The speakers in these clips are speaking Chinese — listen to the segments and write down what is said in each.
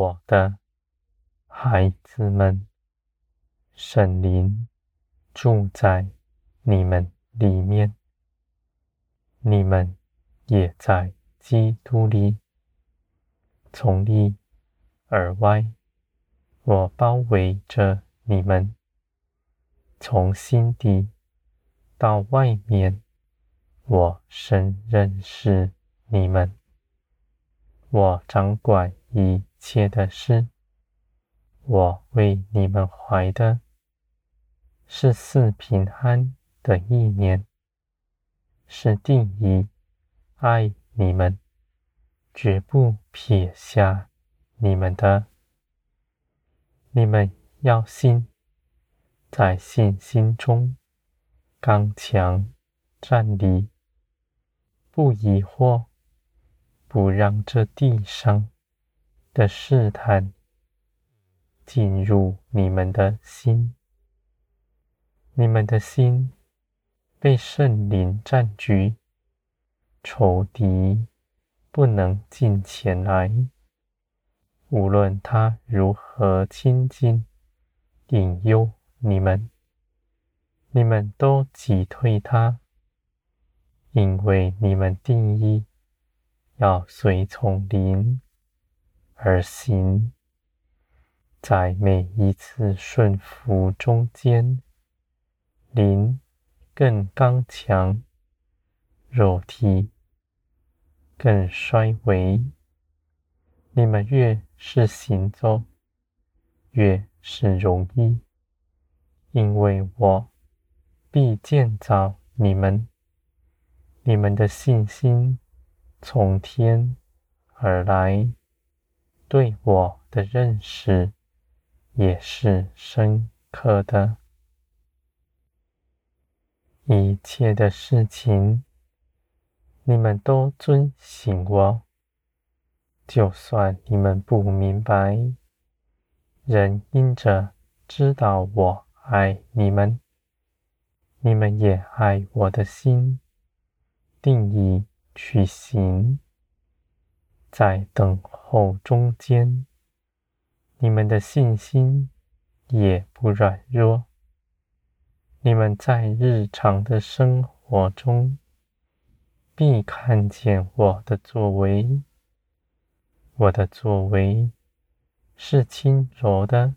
我的孩子们，圣灵住在你们里面，你们也在基督里。从里而外，我包围着你们；从心底到外面，我深认识你们。我掌管一切的是，我为你们怀的是四平安的意念，是定义爱你们。绝不撇下你们的，你们要信，在信心中刚强站立，不疑惑，不让这地上的试探进入你们的心，你们的心被圣灵占据，仇敌。不能进前来，无论他如何亲近、引诱你们，你们都击退他，因为你们定义要随从灵而行，在每一次顺服中间，灵更刚强，肉体。更衰微，你们越是行走，越是容易，因为我必建造你们。你们的信心从天而来，对我的认识也是深刻的。一切的事情。你们都遵行我，就算你们不明白，仍因着知道我爱你们，你们也爱我的心，定意去行，在等候中间，你们的信心也不软弱，你们在日常的生活中。必看见我的作为，我的作为是轻柔的，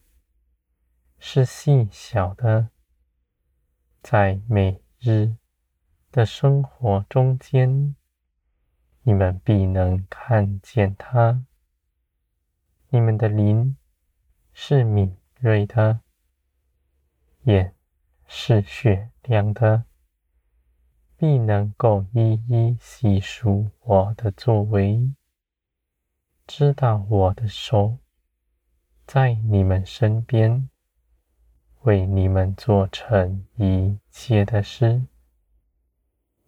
是细小的，在每日的生活中间，你们必能看见他。你们的灵是敏锐的，眼是雪亮的。必能够一一细数我的作为，知道我的手在你们身边，为你们做成一切的事，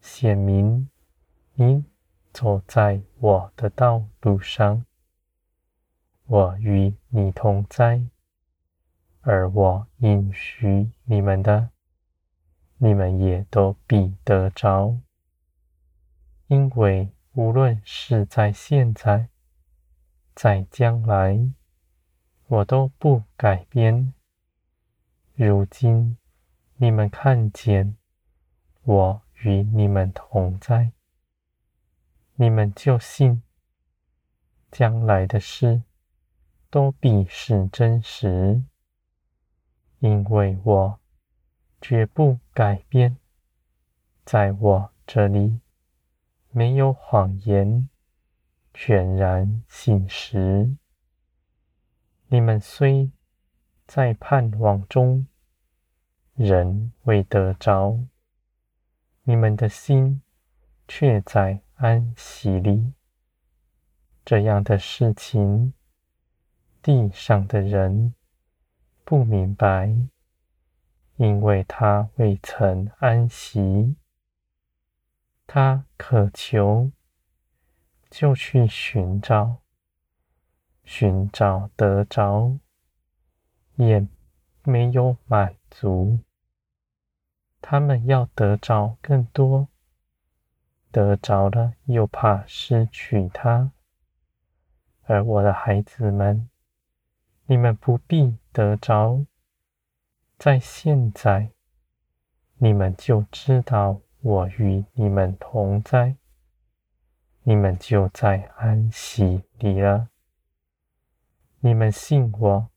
显明你走在我的道路上，我与你同在，而我应许你们的。你们也都必得着，因为无论是在现在，在将来，我都不改变。如今你们看见我与你们同在，你们就信，将来的事都必是真实，因为我。绝不改变，在我这里没有谎言，全然信实。你们虽在盼望中，仍未得着，你们的心却在安息里。这样的事情，地上的人不明白。因为他未曾安息，他渴求，就去寻找，寻找得着，也没有满足。他们要得着更多，得着了又怕失去他。而我的孩子们，你们不必得着，在现在，你们就知道我与你们同在，你们就在安息里了。你们信我，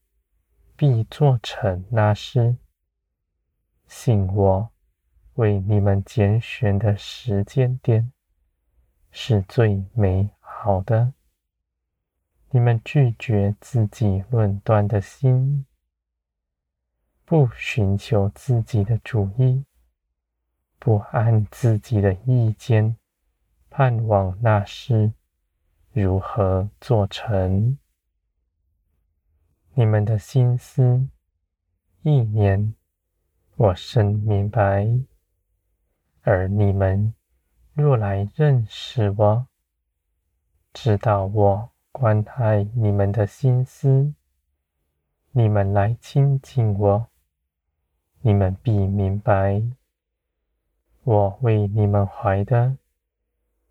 必做成那事。信我，为你们拣选的时间点是最美好的。你们拒绝自己论断的心，不寻求自己的主意，不按自己的意见盼望那事如何做成。你们的心思意念，我深明白。而你们若来认识我，知道我。关爱你们的心思，你们来亲近我，你们必明白，我为你们怀的，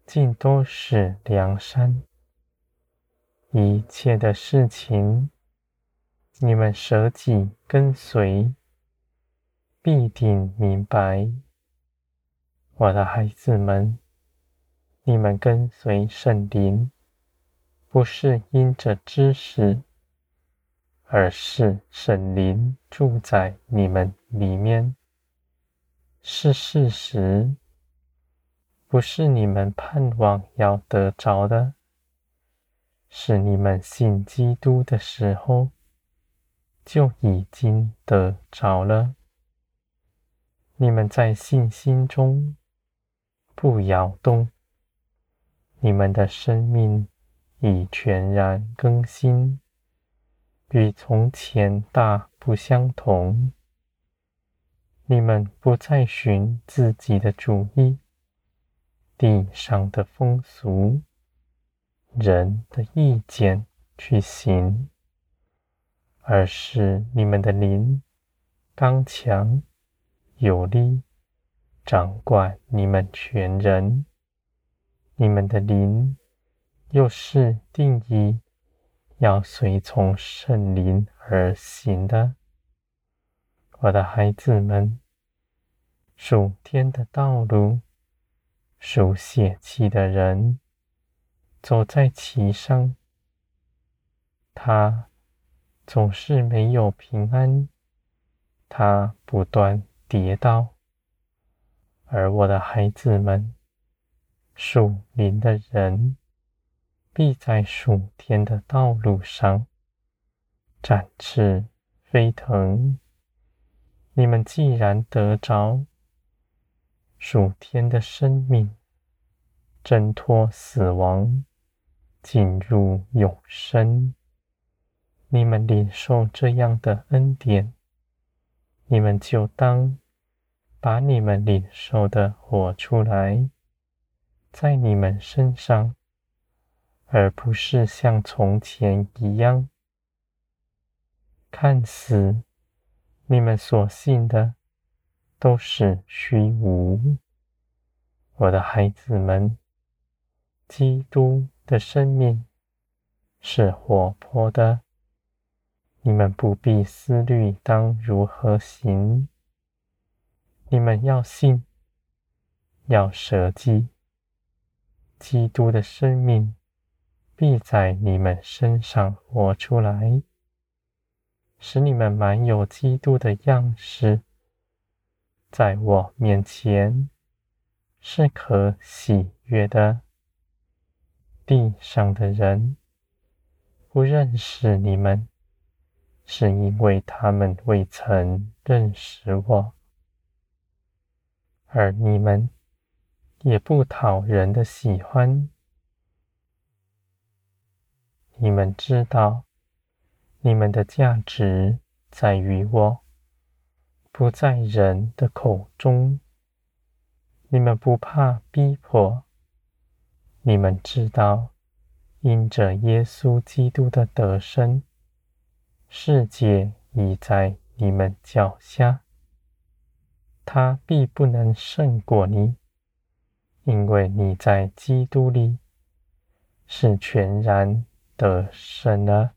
尽都是良善。一切的事情，你们舍己跟随，必定明白。我的孩子们，你们跟随圣灵。不是因着知识，而是圣灵住在你们里面，是事实，不是你们盼望要得着的，是你们信基督的时候就已经得着了。你们在信心中不摇动，你们的生命。已全然更新，与从前大不相同。你们不再循自己的主意、地上的风俗、人的意见去行，而是你们的灵刚强有力，掌管你们全人。你们的灵。又是定义要随从圣灵而行的，我的孩子们，属天的道路，属血气的人走在其上，他总是没有平安，他不断跌倒，而我的孩子们，属灵的人。必在属天的道路上展翅飞腾。你们既然得着属天的生命，挣脱死亡，进入永生，你们领受这样的恩典，你们就当把你们领受的活出来，在你们身上。而不是像从前一样，看似你们所信的都是虚无。我的孩子们，基督的生命是活泼的，你们不必思虑当如何行。你们要信，要舍己，基督的生命。必在你们身上活出来，使你们满有基督的样式，在我面前是可喜悦的。地上的人不认识你们，是因为他们未曾认识我，而你们也不讨人的喜欢。你们知道，你们的价值在于我，不在人的口中。你们不怕逼迫。你们知道，因着耶稣基督的得身，世界已在你们脚下，他必不能胜过你，因为你在基督里是全然。的胜了。